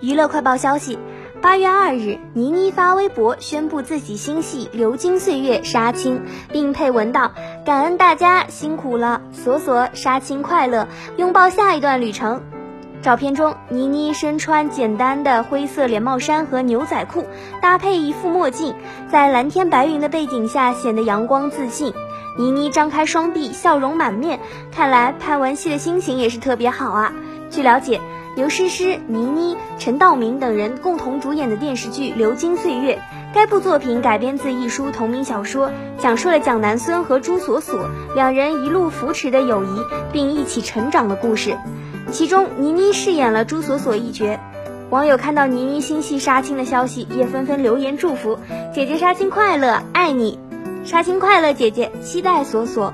娱乐快报消息：八月二日，倪妮发微博宣布自己新戏《流金岁月》杀青，并配文道：“感恩大家辛苦了，索索杀青快乐，拥抱下一段旅程。”照片中，倪妮身穿简单的灰色连帽衫和牛仔裤，搭配一副墨镜，在蓝天白云的背景下显得阳光自信。倪妮张开双臂，笑容满面，看来拍完戏的心情也是特别好啊。据了解。由诗诗、倪妮、陈道明等人共同主演的电视剧《流金岁月》，该部作品改编自一书同名小说，讲述了蒋南孙和朱锁锁两人一路扶持的友谊，并一起成长的故事。其中，倪妮饰演了朱锁锁一角。网友看到倪妮新戏杀青的消息，也纷纷留言祝福：“姐姐杀青快乐，爱你！杀青快乐，姐姐！期待锁锁。”